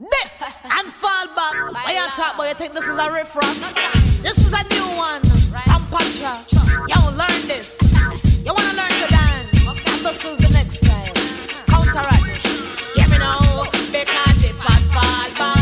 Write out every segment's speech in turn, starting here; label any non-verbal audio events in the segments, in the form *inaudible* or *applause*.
and fall back. Why you talk about you think this is a riff This is a new one. I'm Patra. Yo, learn this. You wanna learn to dance? And this is the next style. Counteract. Hear me now. Dip it fall back.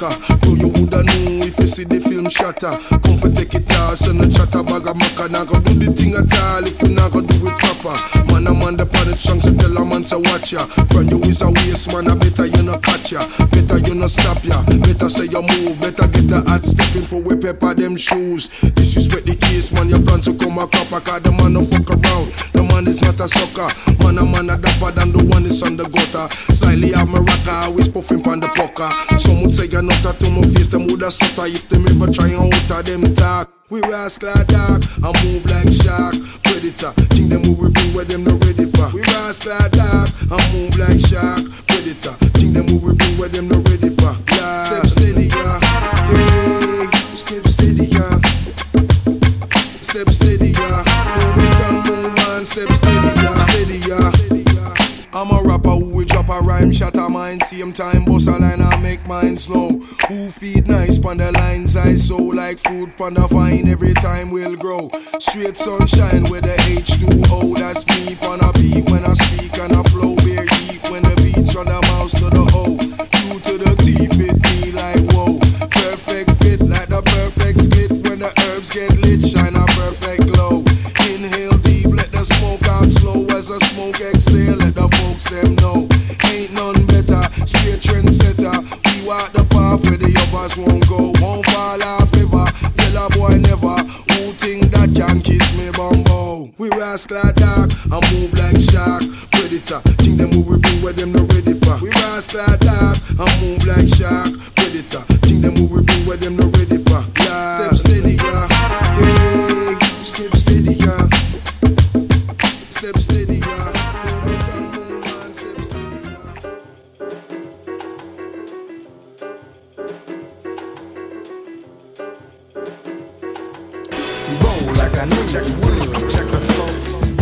Maca. Bro, you woulda know if you see the film shatter. Come for take it ass and a chatter bag of maca. Now go do the thing at all if you not go do it proper. Man, I'm on the planet chunks so tell a man to watch ya. From you is a waste man, I better you not catch ya. Better you not stop ya. Better say you move. Better get a hot stepping for we pepper them shoes. Disrespect the case, man. Your plan to come a copper. Cause the man no fuck around. The man is not a sucker. Man, a man a dapper than the one is on the gutter. Slightly have my rocker, always puffing pan the poker. Some would say you're not a to my face, them woulda stutter if them ever try and out them talk. We rascal dark, I move like shark, predator. Think them we bring where them not ready for. We rascal dark, I move like shark, predator. Think them we bring where them not ready a rhyme, shatter mind, same time, boss a line, I make mine slow. Who feed nice pon the lines I sow like food pon the vine every time we'll grow. Straight sunshine with the H2O, that's me pon a beat when I speak and I flow. Bear deep when the beach on the mouse to the O. You to the T fit me like whoa. Perfect fit like the perfect skit when the herbs get lit, others won't go. Won't fall off ever. Tell a boy never. Who think that can kiss me bumbo? We rascal dark, I move like shark. Predator, think them who we bring where them not ready for. We rascal dark, I I knew you. Check the flow.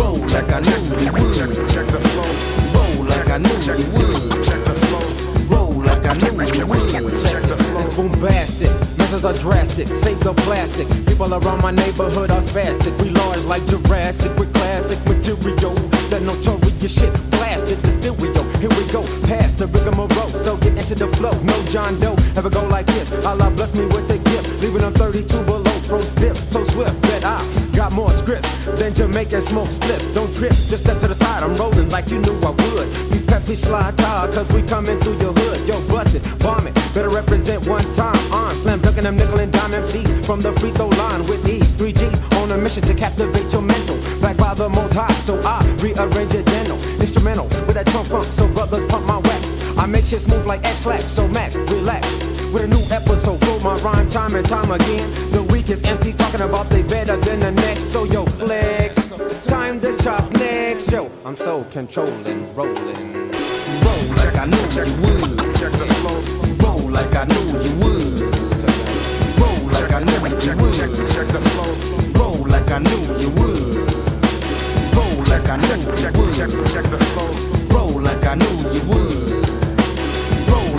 Roll like I knew you would. Check the flow. Roll like I knew you would. Check the flow. Roll like I knew you would. Check the flow. It's bombastic, measures are drastic, save the plastic. People around my neighborhood are spastic. We large like Jurassic with classic material. That notorious shit blasted the stereo. Here we go, past the rigmarole. So get into the flow. No John Doe ever go like this. Allah bless me with a gift, leaving them 32 below. Fro stiff, so swift that I got more scripts than Jamaican smoke split. Don't trip, just step to the side. I'm rolling like you knew I would. We peppy slide tire, cause we coming through your hood. Yo, bust it, bomb it. Better represent one time. On slam dunking them nickel and dime MCs from the free throw line with ease. Three G's on a mission to captivate your mental. Back by the most high, so I rearrange it dental. Instrumental with that trunk funk, so brothers pump my wax. I make shit smooth like Ex-Lax, so Max, relax. With a new episode, flow my rhyme time and time again. The weakest MCs talking about they better than the next, so yo flex. Time to chop next, yo. I'm so controlling, rolling. Roll like I knew you would. Check the flow. Roll like I knew you would. Roll like I knew you would. Check the flow. Roll like I knew you would. Roll like I knew you would. Check the flow. Roll like I knew you would.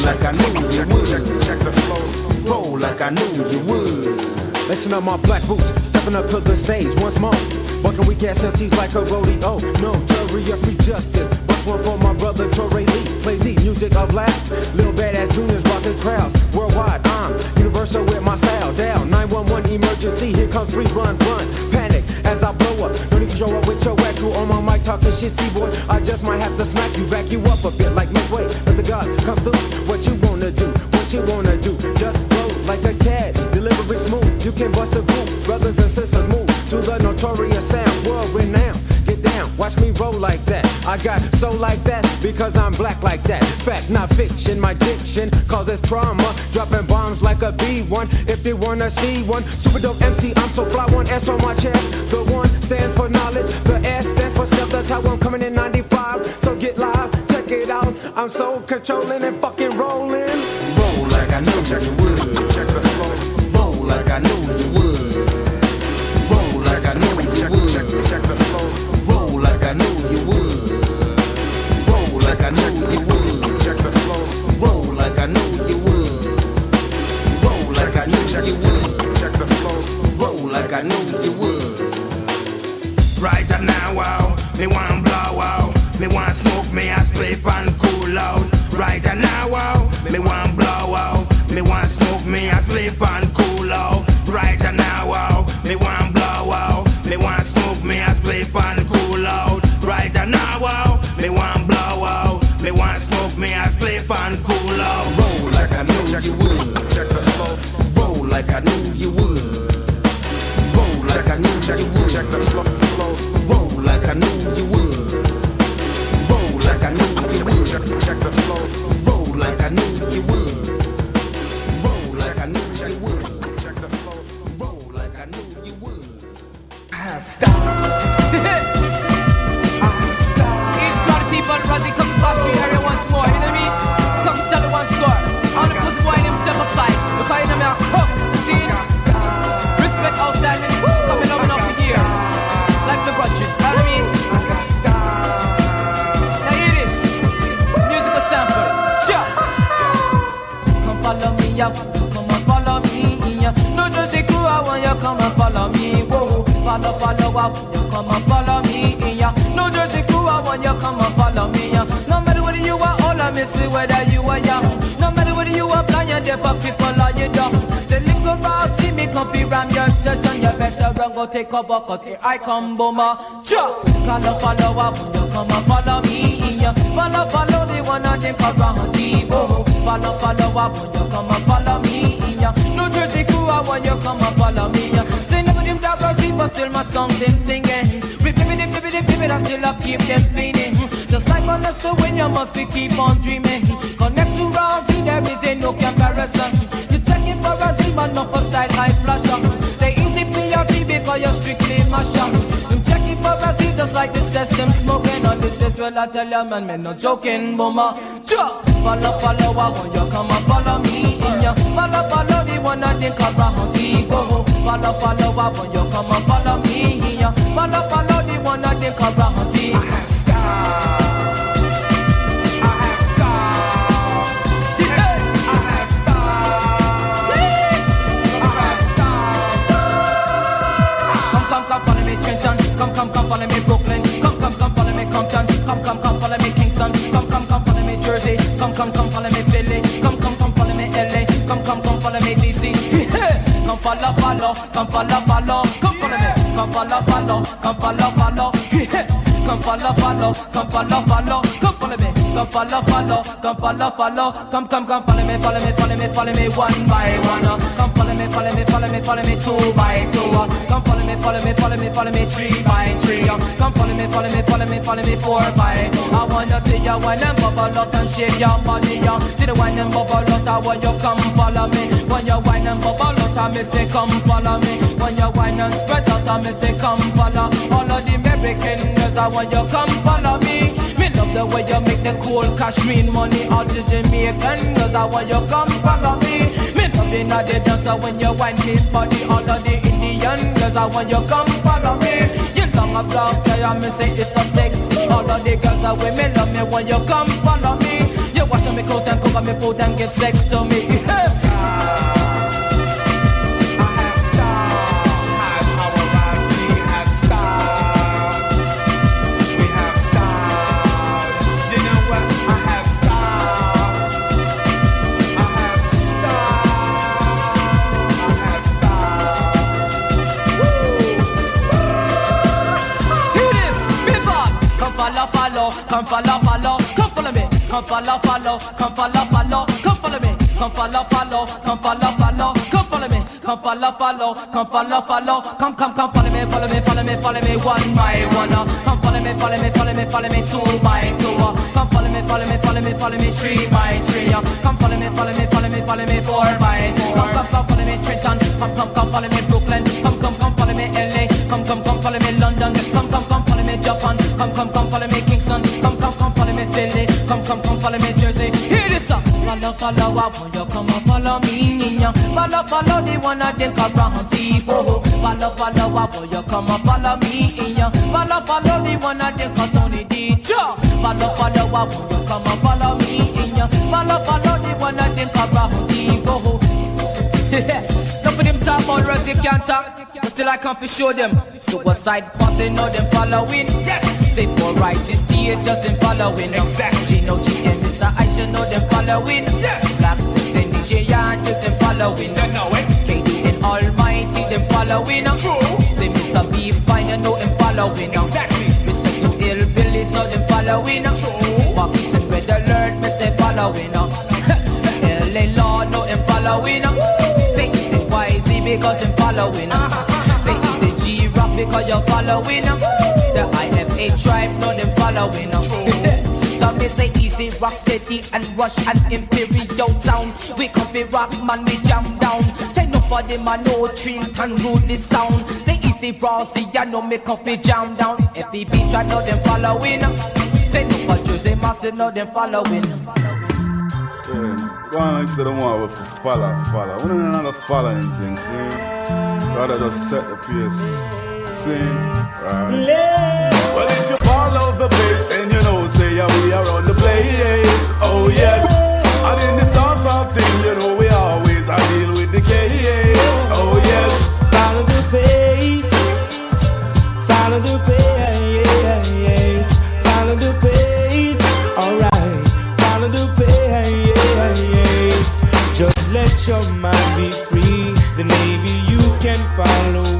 Like I knew you would. Check the flow. Roll like I knew you would. Listen up my black boots, stepping up to the stage once more. Bucking weak ass MCs like a rodeo. No jury of free justice. Bust one for my brother Torrey Lee. Play the music of laugh. Little badass juniors rocking crowds. Worldwide, I'm universal with my style. Down 911 emergency. Here comes free run, run. Panic as I blow up. Don't even show up with your whack crew on my mic talking shit. See boy, I just might have to smack you, back you up a bit like midway. Let the gods come through. What you wanna do? What you wanna do? Just flow like a cat. Delivery smooth. You can bust a groove. Brothers and sisters move to the notorious sound. World renowned. Get down. Watch me roll like that. I got so like that because I'm black like that. Fact, not fiction. My diction causes trauma. Dropping bombs like a B1. If you wanna see one, super dope MC. I'm so fly. One S on my chest. The one stands for knowledge. The S stands for self. That's how I'm coming in 95. So get live. Check it out. I'm so controlling and fucking rolling. Roll like I knew you would. Check the flow. Roll like I knew you would. I you would. Right now, wow, me want blow wow, me want smoke me a spliff and cool out. Right now, wow, me want blow wow, Me want smoke me a spliff and cool out. Right now, it, whether you are young. No matter whether you are blind, you're deaf, or people or you dumb. Say link around, see me come be ram your session. You better run, go take cover, cause here I come, boomer. Chuck, follow, follow, I want you come and follow me. Follow, follow, the one of them around, see, whoa. Follow, follow, want you come and follow me. New Jersey crew, I want you come and follow me. Say never them dog or sleep, but still my song them singing. Rip, rip, rip, rip, I still I keep them feeling. Like on the when you must be keep on dreaming. Connect to Rosie, there is a no comparison. You take it for a but not for style high up. Say easy PRT because you're strictly mash up. You check it for a Z, just like the system smoking on this. This well I tell you, man, man, no joking, boomer. Sure. Follow, follow, I want you come and follow me in ya. Follow, follow the one they call Rahansi, whoa. Follow, follow, I want you come and follow me in ya. Follow, follow the one that they call Come follow, follow, come follow, follow. Come follow me. Come follow, follow, come follow. Come follow, follow, come follow, follow. Come follow me. Come follow, follow, come follow, follow. Come, come, come, follow me, follow me, follow me, follow me, one by one. uh. Come follow me, follow me, follow me, follow me, two by two. uh. Come follow me, follow me, follow me, follow me, three by three. uh. Come follow me, follow me, follow me, follow me, four by. I wanna see you wine and bubble out and shake your body. See the wine and bubble out, I want you come follow me. When you wine and bubble I me say come follow me. When you wine and spread out, I me say come follow. All of the American girls, I want you come follow me. Me love the way you make the cool cash green money. All the Jamaican girls, I want you come follow me. Me love the naughty dancer when you wine me body. All of the Indian girls, I want you come follow me. You long a black hair, I me say it's a sex. All of the girls with me love me when you come follow me. You wash me clothes and cover me food and give sex to me. *laughs* come follow, follow, come follow me. Come follow, follow, come follow, follow, come follow me. Come follow, follow, come follow, follow, come follow me. Come follow, follow, come follow, follow, come, come, come, follow me, follow me, follow me, follow me, one by one. uh. Come follow me, follow me, follow me, follow me, two by two. uh. Come follow me, follow me, follow me, follow me, three by three. uh. Come follow me, follow me, follow me, follow me, four by four. Come, come, come, follow me, Trenton. Come, come, come, follow me, Brooklyn. Come, come, follow me, Jersey. Hear this up. Follow, follow, I want you come and follow me. Follow, follow the one I think around. Whoa. Follow, follow, I want you come and follow me. Follow, follow the one I think of Tony D. Follow, follow, I want you come and follow me. Follow, follow the one I think around. Whoa. Enough of them talk about Rosie can't talk, I come to show them. Suicide party, know them following. Yes. Say for righteous tea, just them following. Exactly. Gino G and Mr. I should know them following. Yes. Black Prince and DJ and you them following. You know it. KD and Almighty them following. True. Say Mr. B fine you know him following. Exactly. Mr. Two Hillbillies know them following. True. Marquis and Red Alert me *laughs* say following. LA Law know him following. Say Easy YZ because him following. Say Easy G Rock because you're following. The IFA tribe know them following. *laughs* Some may say easy, rock steady and rush and imperial sound. We coffee rock man, we jam down. Say nobody man, no train can rule this sound. Say easy, raw, see ya know me coffee jam down. Every beach I know them following. Say no for Jersey, massive know them following. Yeah, go on like say the one with follow, follow. We don't know the following thing, see? Gotta just set the pace. See? Right. Well, if you follow the bass, then you know, say, yeah, we are on the place. Oh, yes. And in the stars out thing, you know, we always I deal with the case. Oh, yes. Follow the pace. Follow the pace. Follow the pace. Alright. Follow the pace. Just let your mind be free. Then maybe you can follow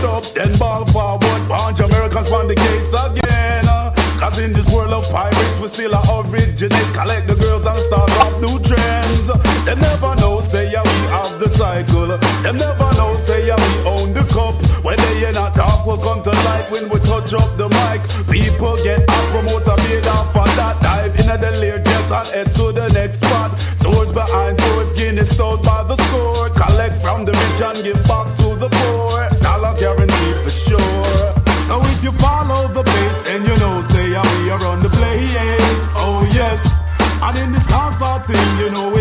a top, then ball forward. Born Jamericans on the case again. uh. Cause in this world of pirates, we still are originate. Collect the girls and start up new trends. They never know, say, yeah, we have the cycle. They never know, say, yeah, we own the cup. When they in a dark, will come to light when we touch up the mic. People get out, promoter made off on that. Dive in the layer jet and head to the next spot. Doors behind doors, Guinness out by the score. Collect from the rich and give back thing, you know,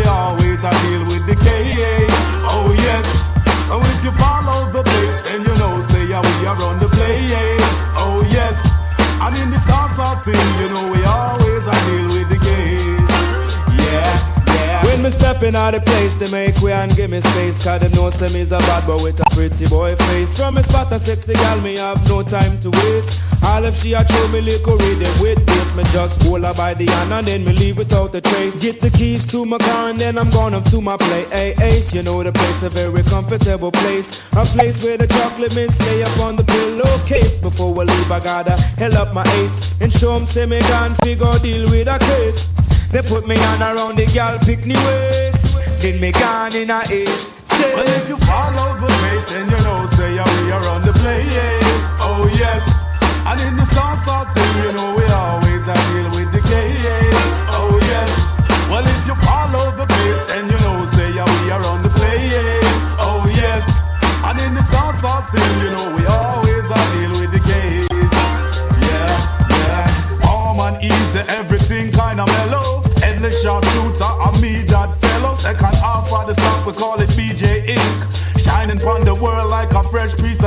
me stepping out the place, they make way and give me space. Cause them know say me's a bad boy with a pretty boy face. From a spot a sexy gal, me have no time to waste. All if she a throw me liquor rhythm with this, me just hold her by the hand and then me leave without a trace. Get the keys to my car and then I'm gone up to my play. Hey, ace, you know the place, a very comfortable place. A place where the chocolate mints lay up on the pillowcase. Before I leave, I gotta hell up my ace and show 'em say me can figure deal with a case. They put me on around the pick me waist. Then me gone in a ace. Well, if you follow the pace, then you know, say, yeah, we are on the place. Oh, yes. And in the concert thing, you know, we always deal with the case. Oh, yes. Well, if you fresh piece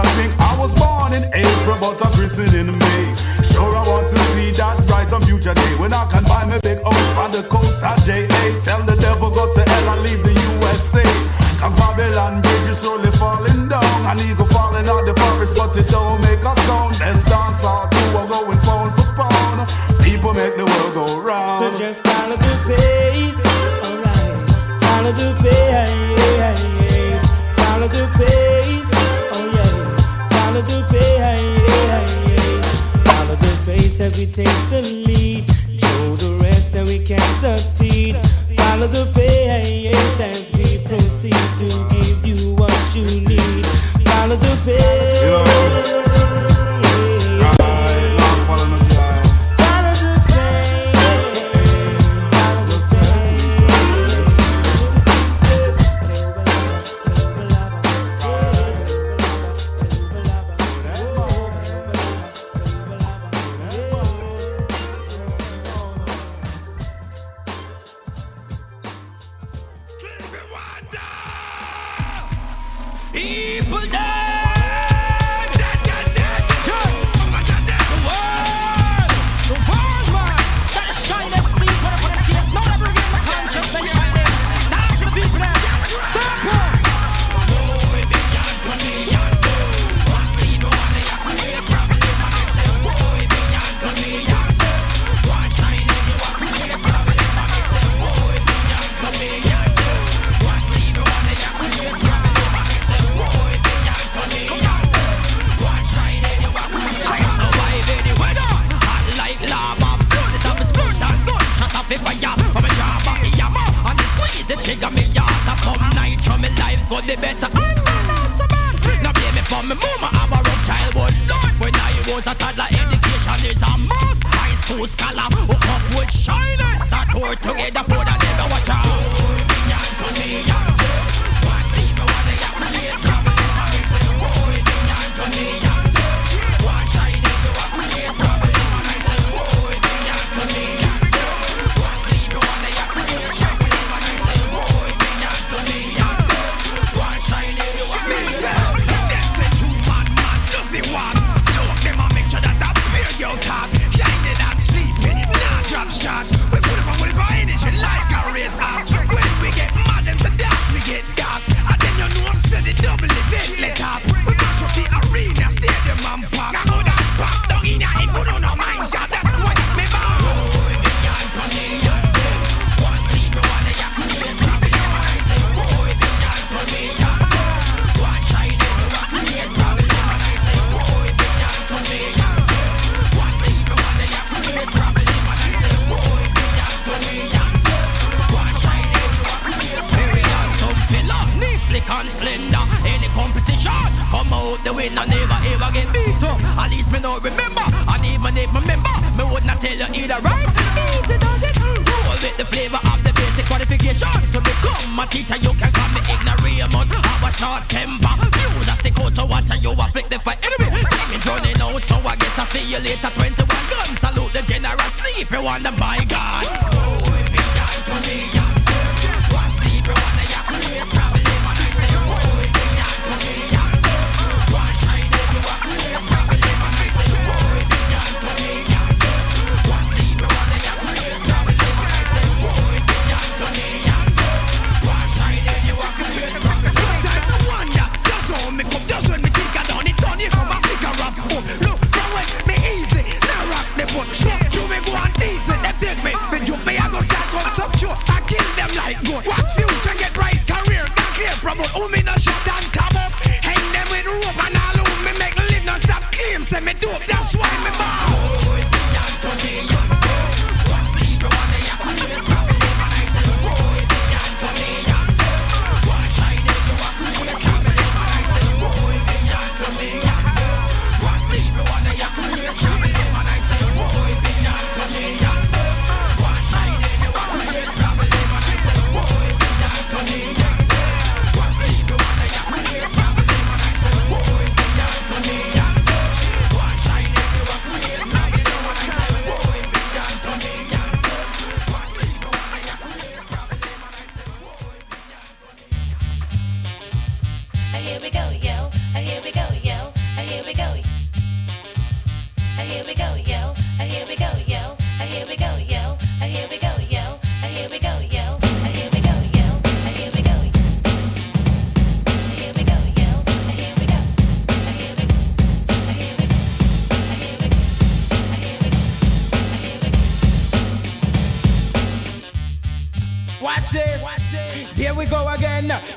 from my mama have a rough but not when I was a toddler, education is a must. High school scholar, hook oh, up with shine start work together for the never watch out.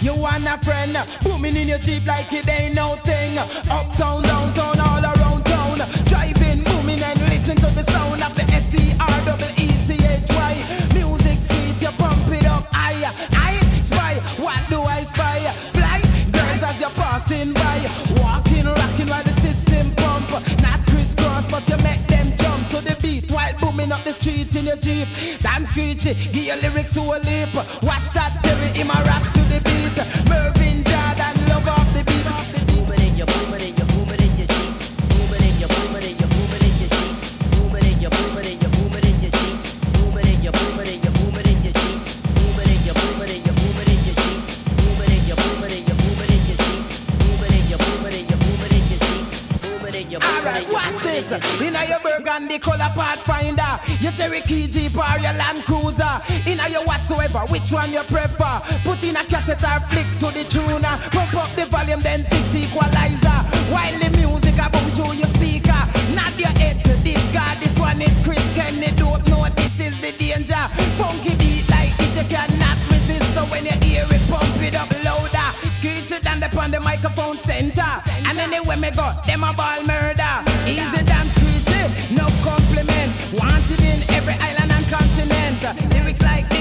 You want a friend? Booming in your Jeep like it ain't no thing. Uptown, downtown, all around listening to the sound of the S-E-R-E-E-C-H-Y. Music sweet, you pump it up. higher. I spy, what do I spy? Fly, girls as you're passing by. Walking, rocking while the system pump. Not crisscross, but you make them jump to the beat while booming up the street in your Jeep. Dance screechy, give your lyrics to a leap. Watch that Terry in my rap to the beat. Murphy the color pathfinder, your Cherokee Jeep or your Land Cruiser. In a your whatsoever, which one you prefer? Put in a cassette or flick to the tuner. Pump up the volume, then fix equalizer. While the music about through your speaker, not your head to this guy. This one is Chris Kenny. Don't know this is the danger. Funky beat like this, you cannot resist. So when you hear it, pump it up louder. Screechy Dan upon the microphone center. And anyway, me go, them a ball murder. Easy down no compliment. Wanted in every island and continent. Lyrics like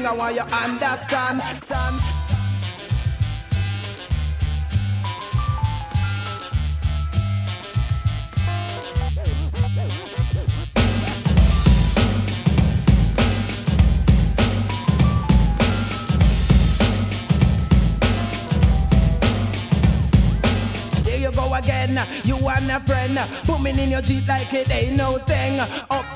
something I want you understand. Stand. There you go again. You and a friend, booming in your Jeep like it ain't no thing.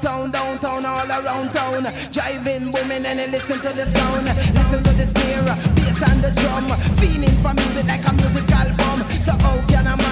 Uptown, downtown, all around town. Driving, booming, and listen to the sound. Listen to the snare, bass and the drum. Feeling for music like a music album. So how can a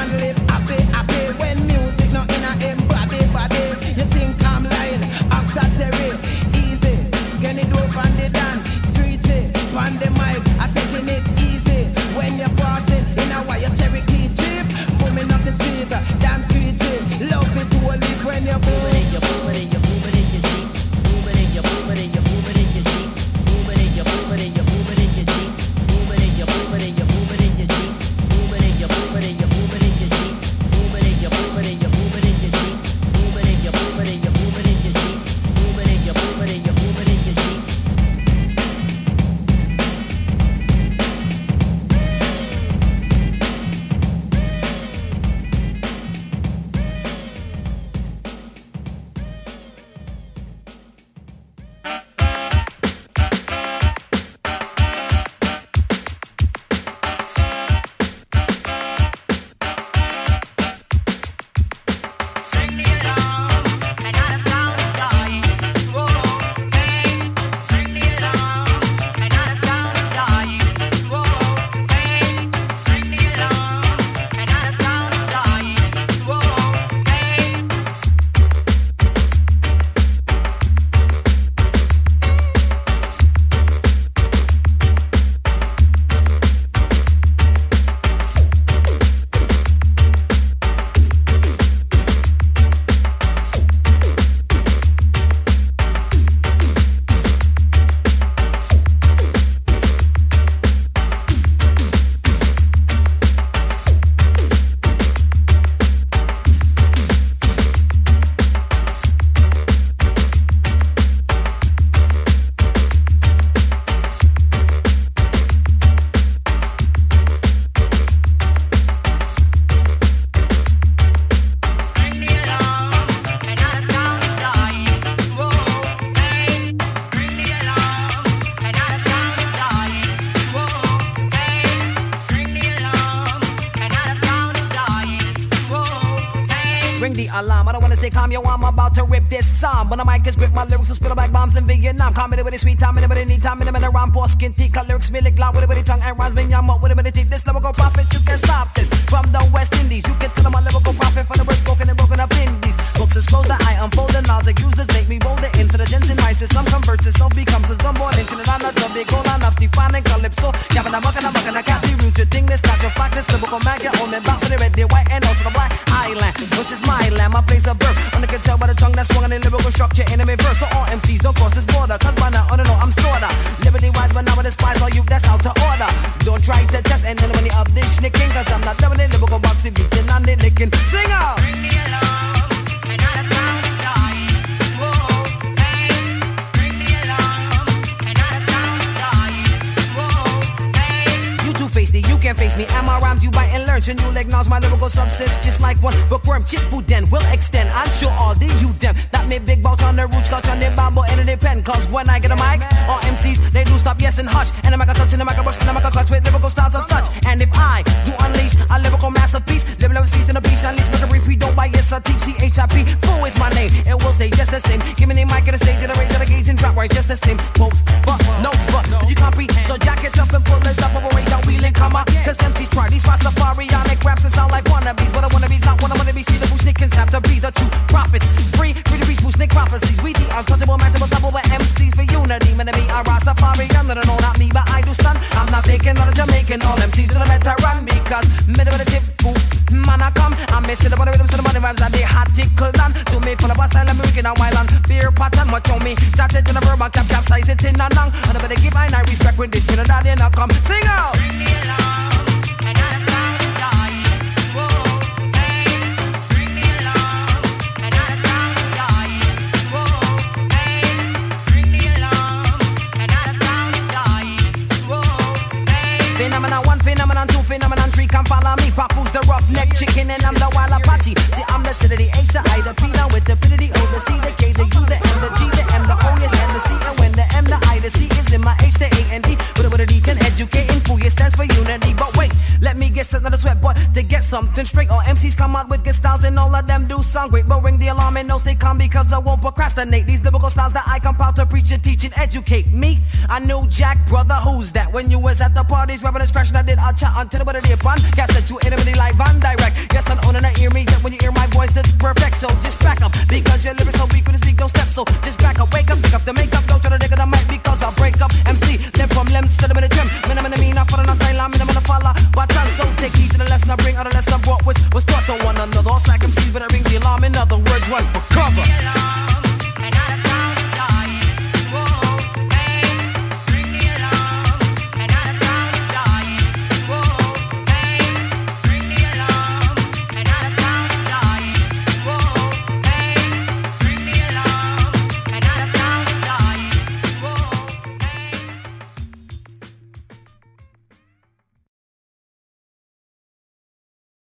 go on calypso. Gavin, I'm mucking, I'm mucking, I can't be rude, you think this, not your this lyrical mag, your own and back with the red, the white, and also the black island, which is my land, my place of birth. Only can tell by the tongue that's swung in lyrical structure, enemy verse. So all MCs don't cross this border, cause by now, I don't know, I'm sorta. Liberty wise, but now I despise all you that's out to order. Don't try to test any money of this nicking, cause I'm not loving the lyrical box if you can on the licking. Sing out! You can't face me. And my rhymes you bite and learn. So you acknowledge my lyrical substance just like one bookworm. Chip Fu then will extend. I'm sure all the you them that made big bout on the roots, got on the bamboo and the pen. Cause when I get a mic, all MCs they do stop yes and hush. And I'm a touch and I'm a brush and I'm a clutch with lyrical styles of such. And if I do unleash a lyrical masterpiece, live level season a piece, unleash a repeat, don't buy yes, I teach C-H-I-P. Fu is my name, it will stay just the same. Give me the mic at the stage and the raise of the gauge and drop right just the same. Quote, fuck, no, did you comprehend? So jack up and pull it up me get another sweat, but to get something straight, all MCs come out with good styles, and all of them do sound great. But ring the alarm and know stay calm because I won't procrastinate. These lyrical styles that I compile to preach and teach and educate me. I knew Jack, brother, who's that? When you was at the parties, rapping and scratching, I did a chat until the body upon. Gas that you intimately live and direct. Yes, I'm on and I hear me. Yet when you hear my voice, it's perfect. So just back up because your lyrics so weak when you speak, don't step. So just back up, wake up, one